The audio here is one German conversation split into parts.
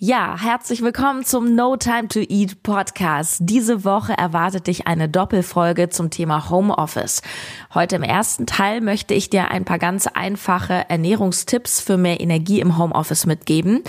Ja, herzlich willkommen zum No Time to Eat Podcast. Diese Woche erwartet dich eine Doppelfolge zum Thema Homeoffice. Heute im ersten Teil möchte ich dir ein paar ganz einfache Ernährungstipps für mehr Energie im Homeoffice mitgeben.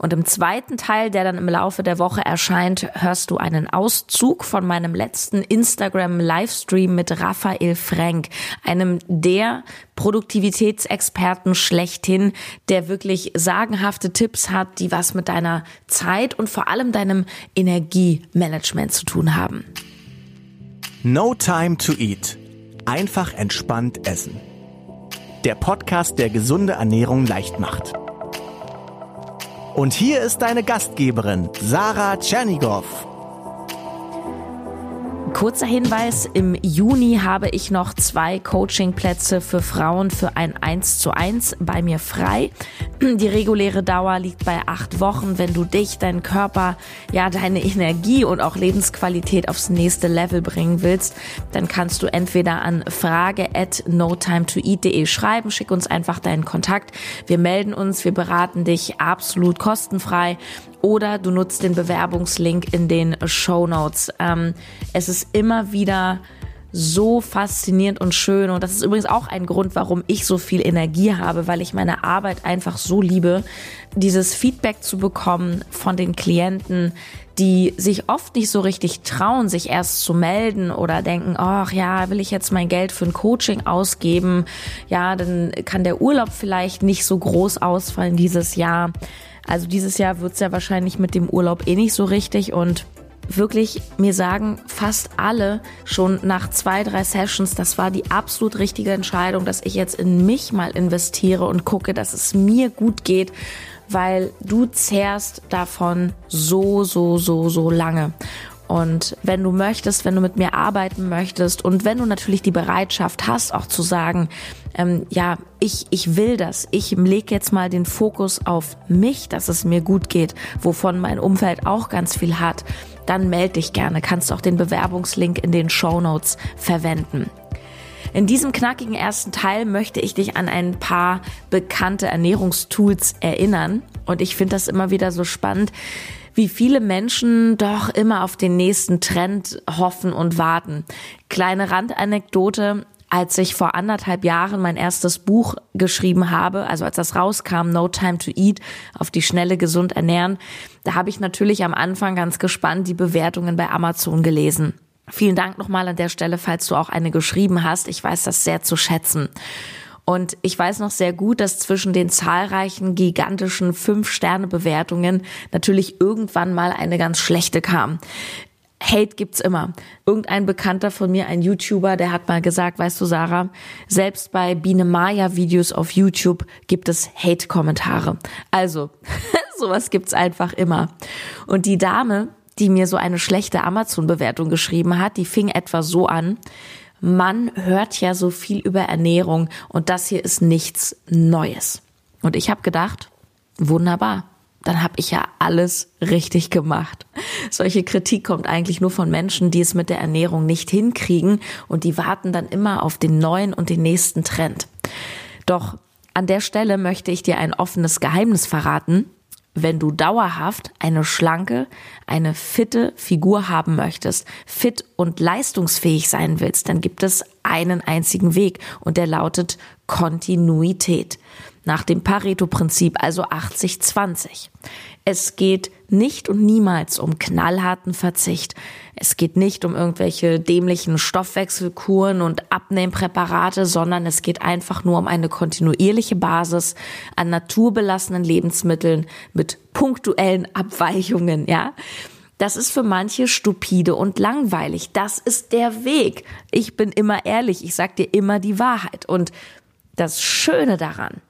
Und im zweiten Teil, der dann im Laufe der Woche erscheint, hörst du einen Auszug von meinem letzten Instagram Livestream mit Raphael Frank, einem der Produktivitätsexperten schlechthin, der wirklich sagenhafte Tipps hat, die was mit deiner Zeit und vor allem deinem Energiemanagement zu tun haben. No Time to Eat. Einfach entspannt essen. Der Podcast, der gesunde Ernährung leicht macht. Und hier ist deine Gastgeberin, Sarah Tschernigow. Kurzer Hinweis, im Juni habe ich noch zwei Coachingplätze für Frauen für ein 1 zu 1 bei mir frei. Die reguläre Dauer liegt bei acht Wochen. Wenn du dich, deinen Körper, ja, deine Energie und auch Lebensqualität aufs nächste Level bringen willst, dann kannst du entweder an frage at notimetoeat.de schreiben, schick uns einfach deinen Kontakt. Wir melden uns, wir beraten dich absolut kostenfrei oder du nutzt den Bewerbungslink in den Show Notes. Ähm, es ist immer wieder so faszinierend und schön. Und das ist übrigens auch ein Grund, warum ich so viel Energie habe, weil ich meine Arbeit einfach so liebe, dieses Feedback zu bekommen von den Klienten, die sich oft nicht so richtig trauen, sich erst zu melden oder denken, ach ja, will ich jetzt mein Geld für ein Coaching ausgeben? Ja, dann kann der Urlaub vielleicht nicht so groß ausfallen dieses Jahr. Also dieses Jahr wird's ja wahrscheinlich mit dem Urlaub eh nicht so richtig und wirklich mir sagen fast alle schon nach zwei, drei Sessions, das war die absolut richtige Entscheidung, dass ich jetzt in mich mal investiere und gucke, dass es mir gut geht, weil du zehrst davon so, so, so, so lange. Und wenn du möchtest, wenn du mit mir arbeiten möchtest und wenn du natürlich die Bereitschaft hast, auch zu sagen, ähm, ja, ich, ich will das, ich lege jetzt mal den Fokus auf mich, dass es mir gut geht, wovon mein Umfeld auch ganz viel hat, dann melde dich gerne, kannst auch den Bewerbungslink in den Show Notes verwenden. In diesem knackigen ersten Teil möchte ich dich an ein paar bekannte Ernährungstools erinnern. Und ich finde das immer wieder so spannend, wie viele Menschen doch immer auf den nächsten Trend hoffen und warten. Kleine Randanekdote. Als ich vor anderthalb Jahren mein erstes Buch geschrieben habe, also als das rauskam, No Time to Eat, auf die schnelle gesund ernähren, da habe ich natürlich am Anfang ganz gespannt die Bewertungen bei Amazon gelesen. Vielen Dank nochmal an der Stelle, falls du auch eine geschrieben hast. Ich weiß das sehr zu schätzen. Und ich weiß noch sehr gut, dass zwischen den zahlreichen gigantischen Fünf-Sterne-Bewertungen natürlich irgendwann mal eine ganz schlechte kam. Hate gibt's immer. Irgendein Bekannter von mir, ein YouTuber, der hat mal gesagt, weißt du, Sarah, selbst bei Biene Maya Videos auf YouTube gibt es Hate-Kommentare. Also, sowas gibt's einfach immer. Und die Dame, die mir so eine schlechte Amazon-Bewertung geschrieben hat, die fing etwa so an man hört ja so viel über Ernährung und das hier ist nichts Neues. Und ich habe gedacht, wunderbar, dann habe ich ja alles richtig gemacht. Solche Kritik kommt eigentlich nur von Menschen, die es mit der Ernährung nicht hinkriegen und die warten dann immer auf den neuen und den nächsten Trend. Doch an der Stelle möchte ich dir ein offenes Geheimnis verraten wenn du dauerhaft eine schlanke, eine fitte Figur haben möchtest, fit und leistungsfähig sein willst, dann gibt es einen einzigen Weg und der lautet Kontinuität. Nach dem Pareto-Prinzip, also 80-20. Es geht nicht und niemals um knallharten Verzicht. Es geht nicht um irgendwelche dämlichen Stoffwechselkuren und Abnehmpräparate, sondern es geht einfach nur um eine kontinuierliche Basis an naturbelassenen Lebensmitteln mit punktuellen Abweichungen, ja. Das ist für manche stupide und langweilig. Das ist der Weg. Ich bin immer ehrlich. Ich sag dir immer die Wahrheit. Und das Schöne daran,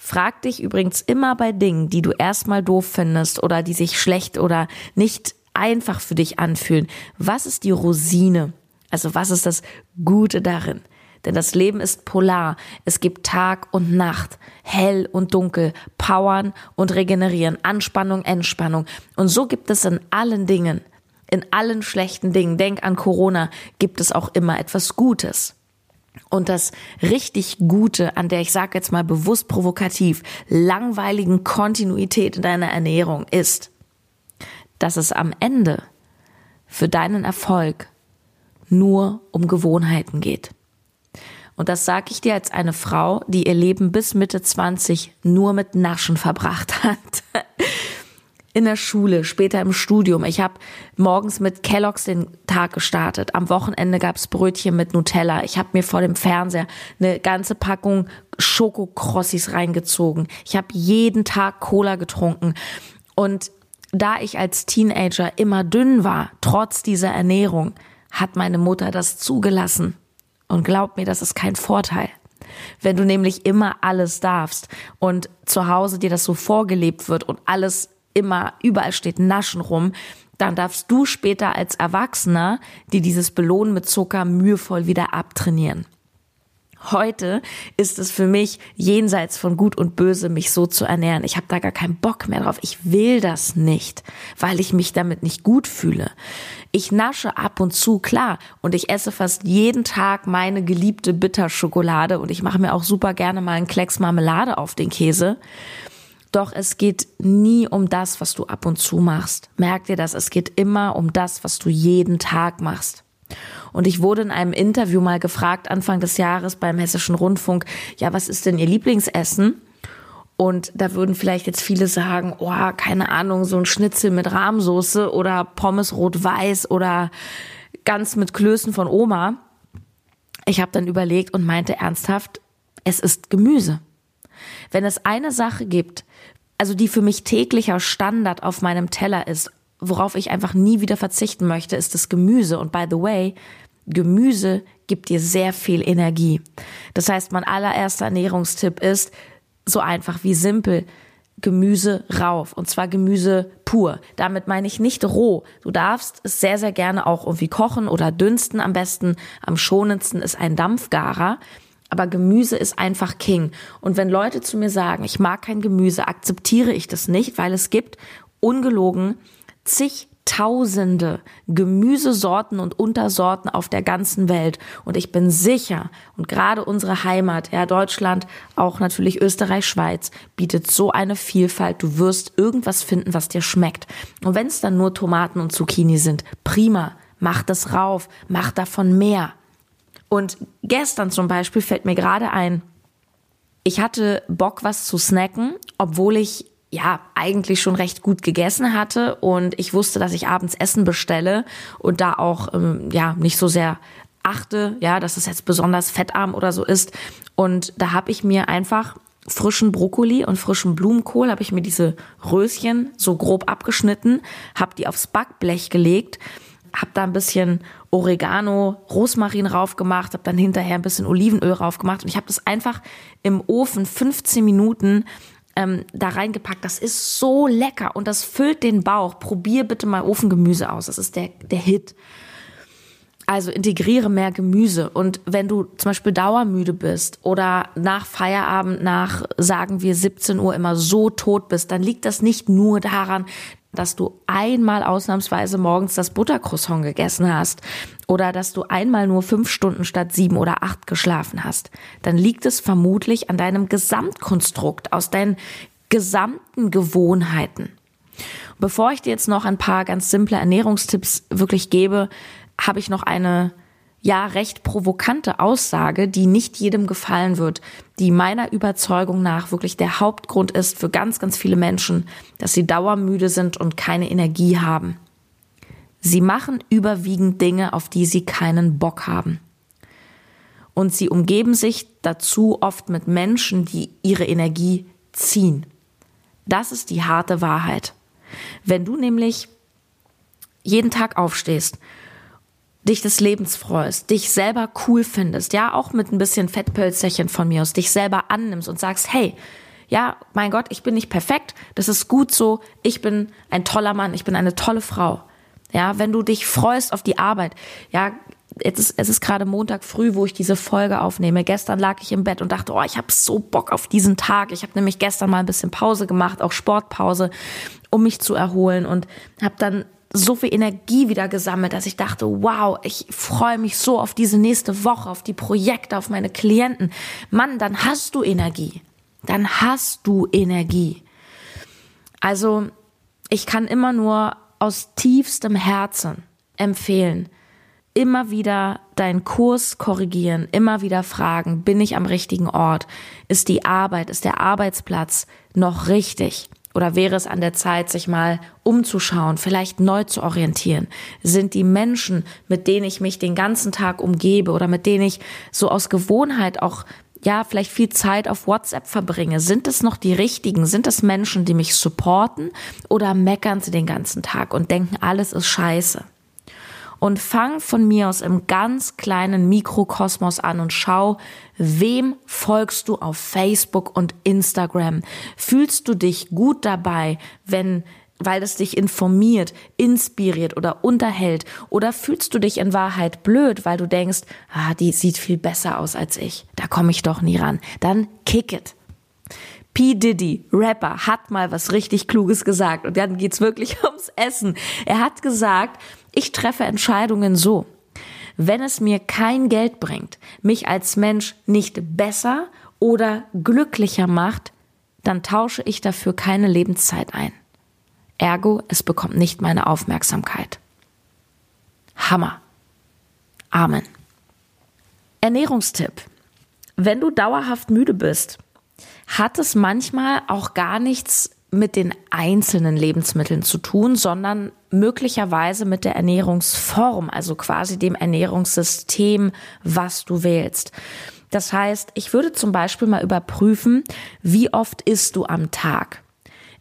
Frag dich übrigens immer bei Dingen, die du erstmal doof findest oder die sich schlecht oder nicht einfach für dich anfühlen. Was ist die Rosine? Also was ist das Gute darin? Denn das Leben ist polar. Es gibt Tag und Nacht, hell und dunkel, powern und regenerieren, Anspannung, Entspannung. Und so gibt es in allen Dingen, in allen schlechten Dingen, denk an Corona, gibt es auch immer etwas Gutes. Und das richtig Gute an der, ich sage jetzt mal bewusst provokativ, langweiligen Kontinuität in deiner Ernährung ist, dass es am Ende für deinen Erfolg nur um Gewohnheiten geht. Und das sage ich dir als eine Frau, die ihr Leben bis Mitte 20 nur mit Naschen verbracht hat. In der Schule, später im Studium. Ich habe morgens mit Kelloggs den Tag gestartet. Am Wochenende gab's Brötchen mit Nutella. Ich habe mir vor dem Fernseher eine ganze Packung Schokokrossis reingezogen. Ich habe jeden Tag Cola getrunken. Und da ich als Teenager immer dünn war, trotz dieser Ernährung, hat meine Mutter das zugelassen. Und glaub mir, das ist kein Vorteil. Wenn du nämlich immer alles darfst und zu Hause dir das so vorgelebt wird und alles immer überall steht Naschen rum, dann darfst du später als Erwachsener dir dieses Belohnen mit Zucker mühevoll wieder abtrainieren. Heute ist es für mich jenseits von Gut und Böse, mich so zu ernähren. Ich habe da gar keinen Bock mehr drauf. Ich will das nicht, weil ich mich damit nicht gut fühle. Ich nasche ab und zu, klar, und ich esse fast jeden Tag meine geliebte Bitterschokolade und ich mache mir auch super gerne mal einen Klecks Marmelade auf den Käse. Doch es geht nie um das, was du ab und zu machst. Merk dir das, es geht immer um das, was du jeden Tag machst. Und ich wurde in einem Interview mal gefragt, Anfang des Jahres beim Hessischen Rundfunk, ja, was ist denn Ihr Lieblingsessen? Und da würden vielleicht jetzt viele sagen, oh, keine Ahnung, so ein Schnitzel mit Rahmsoße oder Pommes rot-weiß oder ganz mit Klößen von Oma. Ich habe dann überlegt und meinte ernsthaft, es ist Gemüse. Wenn es eine Sache gibt, also die für mich täglicher Standard auf meinem Teller ist, worauf ich einfach nie wieder verzichten möchte, ist das Gemüse. Und by the way, Gemüse gibt dir sehr viel Energie. Das heißt, mein allererster Ernährungstipp ist so einfach wie simpel. Gemüse rauf und zwar Gemüse pur. Damit meine ich nicht roh. Du darfst es sehr, sehr gerne auch irgendwie kochen oder dünsten. Am besten, am schonendsten ist ein Dampfgarer. Aber Gemüse ist einfach King. Und wenn Leute zu mir sagen, ich mag kein Gemüse, akzeptiere ich das nicht, weil es gibt ungelogen zigtausende Gemüsesorten und Untersorten auf der ganzen Welt. Und ich bin sicher, und gerade unsere Heimat, ja, Deutschland, auch natürlich Österreich, Schweiz, bietet so eine Vielfalt. Du wirst irgendwas finden, was dir schmeckt. Und wenn es dann nur Tomaten und Zucchini sind, prima. Mach das rauf, mach davon mehr. Und gestern zum Beispiel fällt mir gerade ein, ich hatte Bock, was zu snacken, obwohl ich ja, eigentlich schon recht gut gegessen hatte und ich wusste, dass ich abends Essen bestelle und da auch ähm, ja nicht so sehr achte, ja, dass es jetzt besonders fettarm oder so ist. Und da habe ich mir einfach frischen Brokkoli und frischen Blumenkohl, habe ich mir diese Röschen so grob abgeschnitten, habe die aufs Backblech gelegt, habe da ein bisschen Oregano, Rosmarin raufgemacht, habe dann hinterher ein bisschen Olivenöl raufgemacht und ich habe das einfach im Ofen 15 Minuten ähm, da reingepackt. Das ist so lecker und das füllt den Bauch. Probier bitte mal Ofengemüse aus. Das ist der, der Hit. Also integriere mehr Gemüse. Und wenn du zum Beispiel dauermüde bist oder nach Feierabend, nach sagen wir 17 Uhr immer so tot bist, dann liegt das nicht nur daran, dass du einmal ausnahmsweise morgens das Buttercroissant gegessen hast oder dass du einmal nur fünf Stunden statt sieben oder acht geschlafen hast, dann liegt es vermutlich an deinem Gesamtkonstrukt, aus deinen gesamten Gewohnheiten. Bevor ich dir jetzt noch ein paar ganz simple Ernährungstipps wirklich gebe, habe ich noch eine ja recht provokante Aussage, die nicht jedem gefallen wird, die meiner Überzeugung nach wirklich der Hauptgrund ist für ganz, ganz viele Menschen, dass sie dauermüde sind und keine Energie haben. Sie machen überwiegend Dinge, auf die sie keinen Bock haben. Und sie umgeben sich dazu oft mit Menschen, die ihre Energie ziehen. Das ist die harte Wahrheit. Wenn du nämlich jeden Tag aufstehst dich des Lebens freust, dich selber cool findest, ja, auch mit ein bisschen Fettpölzerchen von mir aus, dich selber annimmst und sagst, hey, ja, mein Gott, ich bin nicht perfekt, das ist gut so, ich bin ein toller Mann, ich bin eine tolle Frau. Ja, wenn du dich freust auf die Arbeit, ja, jetzt ist, es ist gerade Montag früh, wo ich diese Folge aufnehme. Gestern lag ich im Bett und dachte, oh, ich habe so Bock auf diesen Tag. Ich habe nämlich gestern mal ein bisschen Pause gemacht, auch Sportpause, um mich zu erholen und habe dann so viel Energie wieder gesammelt, dass ich dachte, wow, ich freue mich so auf diese nächste Woche, auf die Projekte, auf meine Klienten. Mann, dann hast du Energie. Dann hast du Energie. Also, ich kann immer nur aus tiefstem Herzen empfehlen, immer wieder deinen Kurs korrigieren, immer wieder fragen, bin ich am richtigen Ort? Ist die Arbeit, ist der Arbeitsplatz noch richtig? Oder wäre es an der Zeit, sich mal umzuschauen, vielleicht neu zu orientieren? Sind die Menschen, mit denen ich mich den ganzen Tag umgebe oder mit denen ich so aus Gewohnheit auch ja, vielleicht viel Zeit auf WhatsApp verbringe, sind es noch die richtigen? Sind es Menschen, die mich supporten oder meckern sie den ganzen Tag und denken, alles ist scheiße? Und fang von mir aus im ganz kleinen Mikrokosmos an und schau, wem folgst du auf Facebook und Instagram? Fühlst du dich gut dabei, wenn weil es dich informiert, inspiriert oder unterhält? Oder fühlst du dich in Wahrheit blöd, weil du denkst, ah, die sieht viel besser aus als ich, da komme ich doch nie ran? Dann kick it. P. Diddy, Rapper, hat mal was richtig Kluges gesagt und dann geht's wirklich ums Essen. Er hat gesagt, ich treffe Entscheidungen so. Wenn es mir kein Geld bringt, mich als Mensch nicht besser oder glücklicher macht, dann tausche ich dafür keine Lebenszeit ein. Ergo, es bekommt nicht meine Aufmerksamkeit. Hammer. Amen. Ernährungstipp. Wenn du dauerhaft müde bist, hat es manchmal auch gar nichts mit den einzelnen Lebensmitteln zu tun, sondern möglicherweise mit der Ernährungsform, also quasi dem Ernährungssystem, was du wählst. Das heißt, ich würde zum Beispiel mal überprüfen, wie oft isst du am Tag.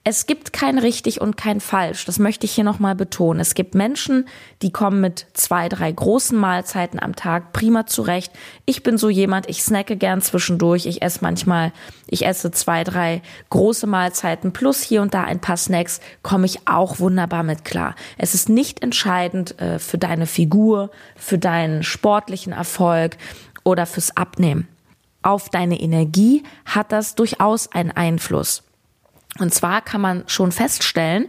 Es gibt kein richtig und kein falsch. Das möchte ich hier nochmal betonen. Es gibt Menschen, die kommen mit zwei, drei großen Mahlzeiten am Tag prima zurecht. Ich bin so jemand, ich snacke gern zwischendurch. Ich esse manchmal, ich esse zwei, drei große Mahlzeiten plus hier und da ein paar Snacks, komme ich auch wunderbar mit klar. Es ist nicht entscheidend äh, für deine Figur, für deinen sportlichen Erfolg oder fürs Abnehmen. Auf deine Energie hat das durchaus einen Einfluss. Und zwar kann man schon feststellen,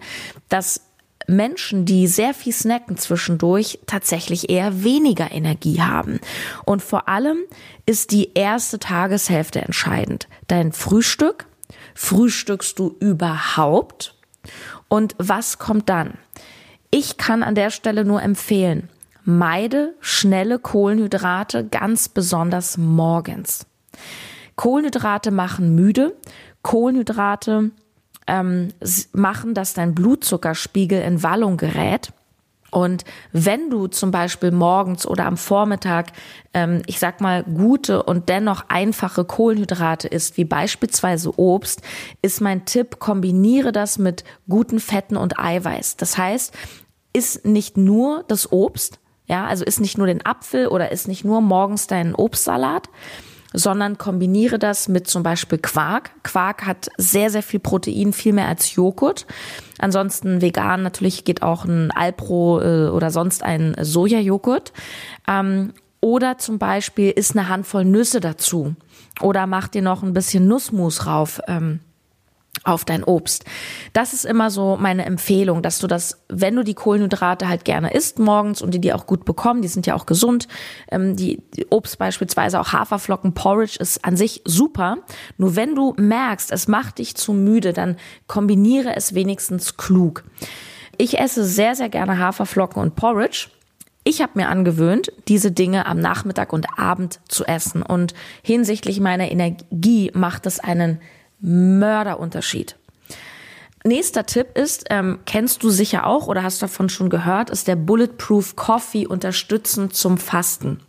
dass Menschen, die sehr viel snacken zwischendurch, tatsächlich eher weniger Energie haben. Und vor allem ist die erste Tageshälfte entscheidend. Dein Frühstück, frühstückst du überhaupt? Und was kommt dann? Ich kann an der Stelle nur empfehlen, meide schnelle Kohlenhydrate, ganz besonders morgens. Kohlenhydrate machen müde. Kohlenhydrate ähm, machen, dass dein Blutzuckerspiegel in Wallung gerät. Und wenn du zum Beispiel morgens oder am Vormittag, ähm, ich sag mal, gute und dennoch einfache Kohlenhydrate isst, wie beispielsweise Obst, ist mein Tipp, kombiniere das mit guten Fetten und Eiweiß. Das heißt, isst nicht nur das Obst, ja, also isst nicht nur den Apfel oder isst nicht nur morgens deinen Obstsalat, sondern kombiniere das mit zum Beispiel Quark. Quark hat sehr, sehr viel Protein, viel mehr als Joghurt. Ansonsten vegan natürlich geht auch ein Alpro äh, oder sonst ein Sojajoghurt. Ähm, oder zum Beispiel isst eine Handvoll Nüsse dazu. Oder mach dir noch ein bisschen Nussmus rauf. Ähm, auf dein Obst. Das ist immer so meine Empfehlung, dass du das, wenn du die Kohlenhydrate halt gerne isst morgens und die die auch gut bekommen, die sind ja auch gesund. Ähm, die, die Obst beispielsweise auch Haferflocken, Porridge ist an sich super. Nur wenn du merkst, es macht dich zu müde, dann kombiniere es wenigstens klug. Ich esse sehr, sehr gerne Haferflocken und Porridge. Ich habe mir angewöhnt, diese Dinge am Nachmittag und Abend zu essen. Und hinsichtlich meiner Energie macht es einen Mörderunterschied. Nächster Tipp ist, ähm, kennst du sicher auch oder hast davon schon gehört, ist der Bulletproof Coffee unterstützend zum Fasten.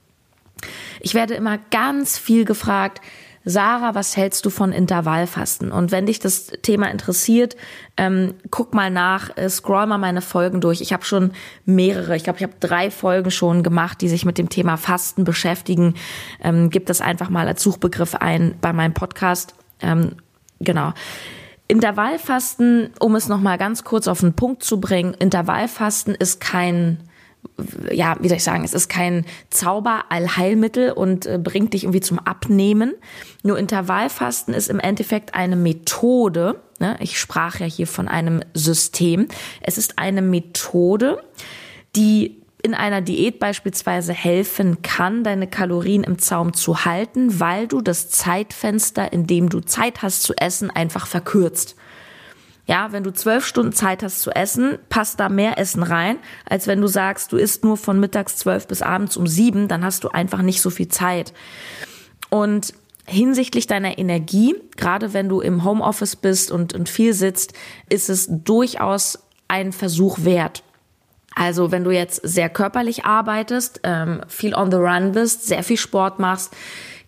Ich werde immer ganz viel gefragt, Sarah, was hältst du von Intervallfasten? Und wenn dich das Thema interessiert, ähm, guck mal nach, äh, scroll mal meine Folgen durch. Ich habe schon mehrere, ich glaube, ich habe drei Folgen schon gemacht, die sich mit dem Thema Fasten beschäftigen. Ähm, gib das einfach mal als Suchbegriff ein bei meinem Podcast. Ähm, Genau. Intervallfasten, um es nochmal ganz kurz auf den Punkt zu bringen, Intervallfasten ist kein, ja, wie soll ich sagen, es ist kein Zauber-Allheilmittel und äh, bringt dich irgendwie zum Abnehmen. Nur Intervallfasten ist im Endeffekt eine Methode, ne? ich sprach ja hier von einem System, es ist eine Methode, die in einer Diät beispielsweise helfen kann, deine Kalorien im Zaum zu halten, weil du das Zeitfenster, in dem du Zeit hast zu essen, einfach verkürzt. Ja, wenn du zwölf Stunden Zeit hast zu essen, passt da mehr Essen rein, als wenn du sagst, du isst nur von mittags zwölf bis abends um sieben, dann hast du einfach nicht so viel Zeit. Und hinsichtlich deiner Energie, gerade wenn du im Homeoffice bist und, und viel sitzt, ist es durchaus ein Versuch wert. Also wenn du jetzt sehr körperlich arbeitest, ähm, viel on the run bist, sehr viel Sport machst,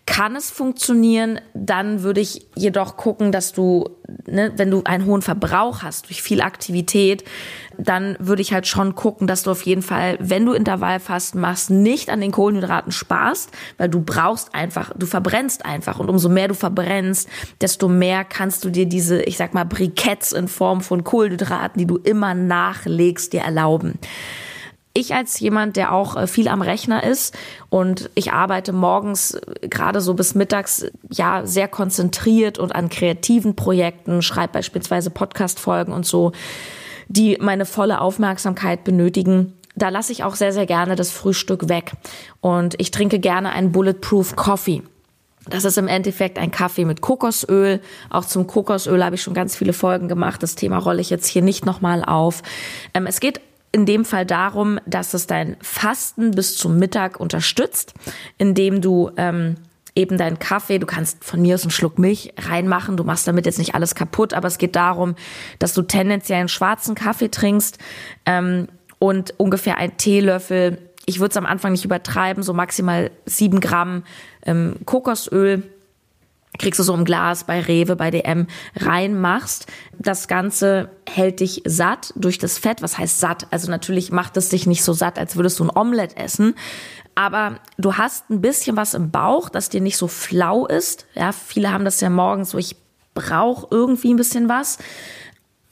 kann es funktionieren, dann würde ich jedoch gucken, dass du, ne, wenn du einen hohen Verbrauch hast durch viel Aktivität, dann würde ich halt schon gucken, dass du auf jeden Fall, wenn du Intervallfasten machst, nicht an den Kohlenhydraten sparst, weil du brauchst einfach, du verbrennst einfach. Und umso mehr du verbrennst, desto mehr kannst du dir diese, ich sag mal, Briketts in Form von Kohlenhydraten, die du immer nachlegst, dir erlauben ich als jemand, der auch äh, viel am Rechner ist und ich arbeite morgens äh, gerade so bis mittags ja sehr konzentriert und an kreativen Projekten, schreibe beispielsweise Podcast-Folgen und so, die meine volle Aufmerksamkeit benötigen. Da lasse ich auch sehr, sehr gerne das Frühstück weg. Und ich trinke gerne einen Bulletproof Coffee. Das ist im Endeffekt ein Kaffee mit Kokosöl. Auch zum Kokosöl habe ich schon ganz viele Folgen gemacht. Das Thema rolle ich jetzt hier nicht nochmal auf. Ähm, es geht in dem Fall darum, dass es dein Fasten bis zum Mittag unterstützt, indem du ähm, eben deinen Kaffee, du kannst von mir aus einen Schluck Milch reinmachen, du machst damit jetzt nicht alles kaputt, aber es geht darum, dass du tendenziell einen schwarzen Kaffee trinkst ähm, und ungefähr ein Teelöffel, ich würde es am Anfang nicht übertreiben, so maximal sieben Gramm ähm, Kokosöl kriegst du so ein Glas bei Rewe, bei DM reinmachst. Das Ganze hält dich satt durch das Fett. Was heißt satt? Also natürlich macht es dich nicht so satt, als würdest du ein Omelett essen. Aber du hast ein bisschen was im Bauch, das dir nicht so flau ist. Ja, viele haben das ja morgens so, ich brauche irgendwie ein bisschen was.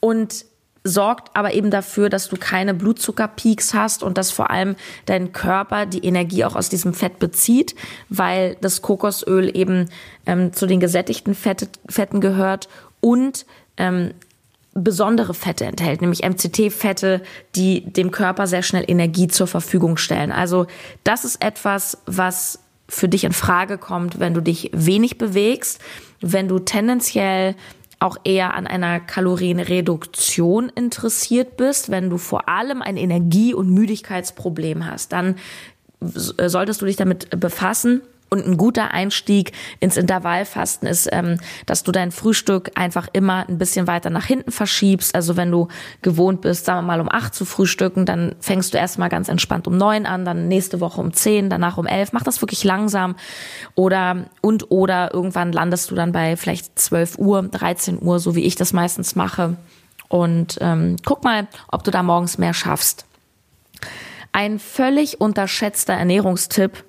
Und sorgt aber eben dafür, dass du keine Blutzuckerpeaks hast und dass vor allem dein Körper die Energie auch aus diesem Fett bezieht, weil das Kokosöl eben ähm, zu den gesättigten Fette, Fetten gehört und ähm, besondere Fette enthält, nämlich MCT-Fette, die dem Körper sehr schnell Energie zur Verfügung stellen. Also das ist etwas, was für dich in Frage kommt, wenn du dich wenig bewegst, wenn du tendenziell auch eher an einer Kalorienreduktion interessiert bist, wenn du vor allem ein Energie- und Müdigkeitsproblem hast, dann solltest du dich damit befassen und ein guter Einstieg ins Intervallfasten ist, ähm, dass du dein Frühstück einfach immer ein bisschen weiter nach hinten verschiebst. Also wenn du gewohnt bist, sagen wir mal um acht zu frühstücken, dann fängst du erstmal ganz entspannt um neun an, dann nächste Woche um zehn, danach um elf. Mach das wirklich langsam. Oder und oder irgendwann landest du dann bei vielleicht zwölf Uhr, 13 Uhr, so wie ich das meistens mache. Und ähm, guck mal, ob du da morgens mehr schaffst. Ein völlig unterschätzter Ernährungstipp,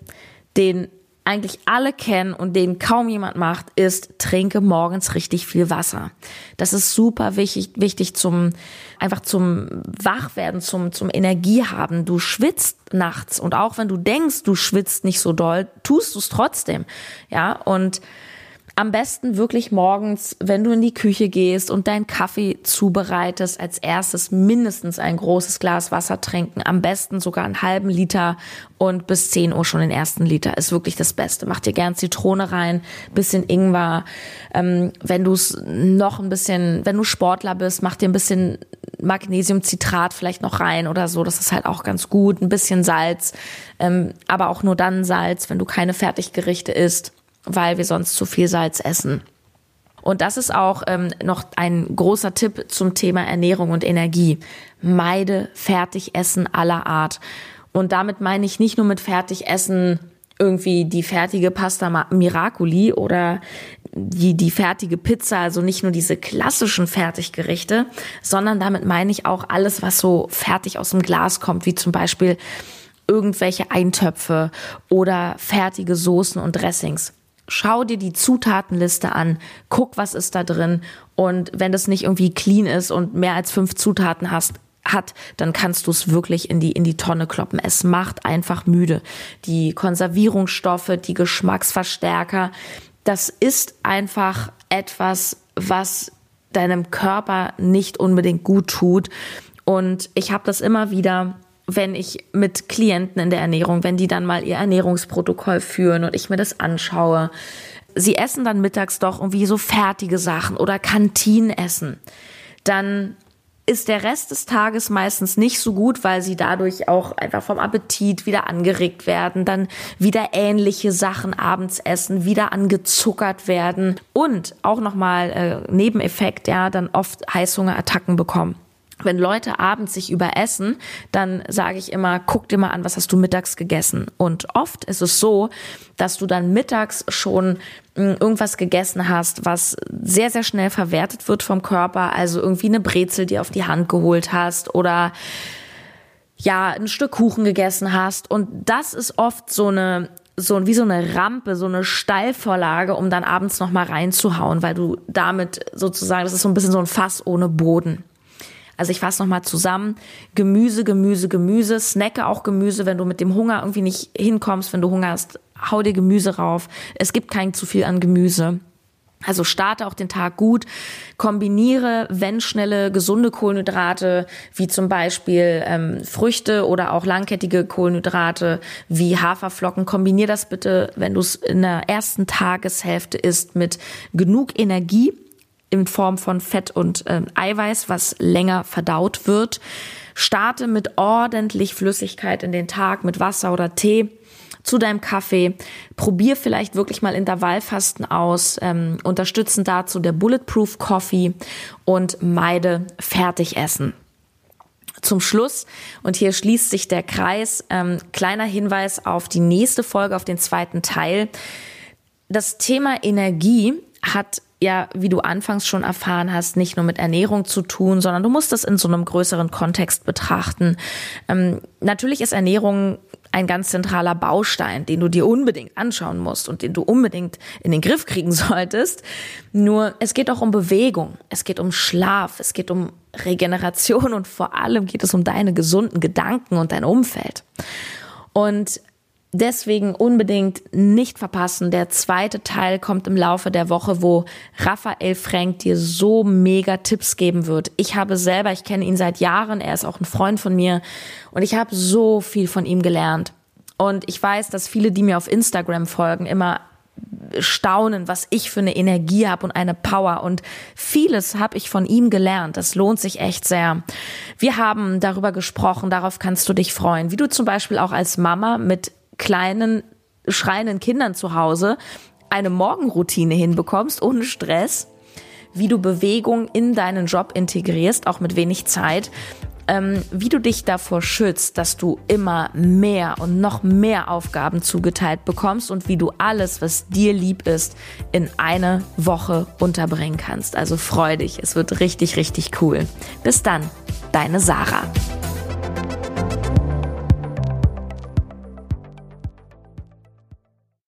den eigentlich alle kennen und den kaum jemand macht, ist, trinke morgens richtig viel Wasser. Das ist super wichtig, wichtig zum, einfach zum Wachwerden, zum, zum Energie haben. Du schwitzt nachts und auch wenn du denkst, du schwitzt nicht so doll, tust du es trotzdem. Ja, und am besten wirklich morgens, wenn du in die Küche gehst und deinen Kaffee zubereitest, als erstes mindestens ein großes Glas Wasser trinken. Am besten sogar einen halben Liter und bis 10 Uhr schon den ersten Liter. Ist wirklich das Beste. Mach dir gern Zitrone rein, bisschen Ingwer. Ähm, wenn du es noch ein bisschen, wenn du Sportler bist, mach dir ein bisschen Magnesiumcitrat vielleicht noch rein oder so. Das ist halt auch ganz gut. Ein bisschen Salz, ähm, aber auch nur dann Salz, wenn du keine Fertiggerichte isst weil wir sonst zu viel Salz essen. Und das ist auch ähm, noch ein großer Tipp zum Thema Ernährung und Energie. Meide Fertigessen aller Art. Und damit meine ich nicht nur mit Fertigessen irgendwie die fertige Pasta Miracoli oder die, die fertige Pizza, also nicht nur diese klassischen Fertiggerichte, sondern damit meine ich auch alles, was so fertig aus dem Glas kommt, wie zum Beispiel irgendwelche Eintöpfe oder fertige Soßen und Dressings schau dir die Zutatenliste an, guck, was ist da drin und wenn das nicht irgendwie clean ist und mehr als fünf Zutaten hast, hat, dann kannst du es wirklich in die, in die Tonne kloppen. Es macht einfach müde. Die Konservierungsstoffe, die Geschmacksverstärker, das ist einfach etwas, was deinem Körper nicht unbedingt gut tut. Und ich habe das immer wieder wenn ich mit Klienten in der Ernährung, wenn die dann mal ihr Ernährungsprotokoll führen und ich mir das anschaue, sie essen dann mittags doch irgendwie so fertige Sachen oder Kantinenessen. dann ist der Rest des Tages meistens nicht so gut, weil sie dadurch auch einfach vom Appetit wieder angeregt werden, dann wieder ähnliche Sachen abends essen, wieder angezuckert werden und auch nochmal äh, Nebeneffekt, ja, dann oft Heißhungerattacken bekommen wenn Leute abends sich überessen, dann sage ich immer, guck dir mal an, was hast du mittags gegessen. Und oft ist es so, dass du dann mittags schon hm, irgendwas gegessen hast, was sehr, sehr schnell verwertet wird vom Körper. Also irgendwie eine Brezel, die auf die Hand geholt hast oder ja, ein Stück Kuchen gegessen hast. Und das ist oft so eine so wie so eine Rampe, so eine Steilvorlage, um dann abends noch mal reinzuhauen, weil du damit sozusagen, das ist so ein bisschen so ein Fass ohne Boden. Also ich fasse nochmal zusammen. Gemüse, Gemüse, Gemüse. Snacke auch Gemüse, wenn du mit dem Hunger irgendwie nicht hinkommst. Wenn du Hunger hast, hau dir Gemüse rauf. Es gibt kein zu viel an Gemüse. Also starte auch den Tag gut, kombiniere, wenn schnelle, gesunde Kohlenhydrate, wie zum Beispiel ähm, Früchte oder auch langkettige Kohlenhydrate wie Haferflocken, kombiniere das bitte, wenn du es in der ersten Tageshälfte isst, mit genug Energie in Form von Fett und äh, Eiweiß, was länger verdaut wird. Starte mit ordentlich Flüssigkeit in den Tag, mit Wasser oder Tee zu deinem Kaffee. Probier vielleicht wirklich mal Intervallfasten aus. Ähm, unterstützen dazu der Bulletproof Coffee und meide Fertigessen. Zum Schluss, und hier schließt sich der Kreis, ähm, kleiner Hinweis auf die nächste Folge, auf den zweiten Teil. Das Thema Energie hat ja, wie du anfangs schon erfahren hast, nicht nur mit Ernährung zu tun, sondern du musst es in so einem größeren Kontext betrachten. Ähm, natürlich ist Ernährung ein ganz zentraler Baustein, den du dir unbedingt anschauen musst und den du unbedingt in den Griff kriegen solltest. Nur es geht auch um Bewegung, es geht um Schlaf, es geht um Regeneration und vor allem geht es um deine gesunden Gedanken und dein Umfeld. Und Deswegen unbedingt nicht verpassen. Der zweite Teil kommt im Laufe der Woche, wo Raphael Frank dir so mega Tipps geben wird. Ich habe selber, ich kenne ihn seit Jahren, er ist auch ein Freund von mir und ich habe so viel von ihm gelernt. Und ich weiß, dass viele, die mir auf Instagram folgen, immer staunen, was ich für eine Energie habe und eine Power. Und vieles habe ich von ihm gelernt. Das lohnt sich echt sehr. Wir haben darüber gesprochen, darauf kannst du dich freuen, wie du zum Beispiel auch als Mama mit kleinen, schreienden Kindern zu Hause eine Morgenroutine hinbekommst, ohne Stress, wie du Bewegung in deinen Job integrierst, auch mit wenig Zeit, ähm, wie du dich davor schützt, dass du immer mehr und noch mehr Aufgaben zugeteilt bekommst und wie du alles, was dir lieb ist, in eine Woche unterbringen kannst. Also freu dich, es wird richtig, richtig cool. Bis dann, deine Sarah.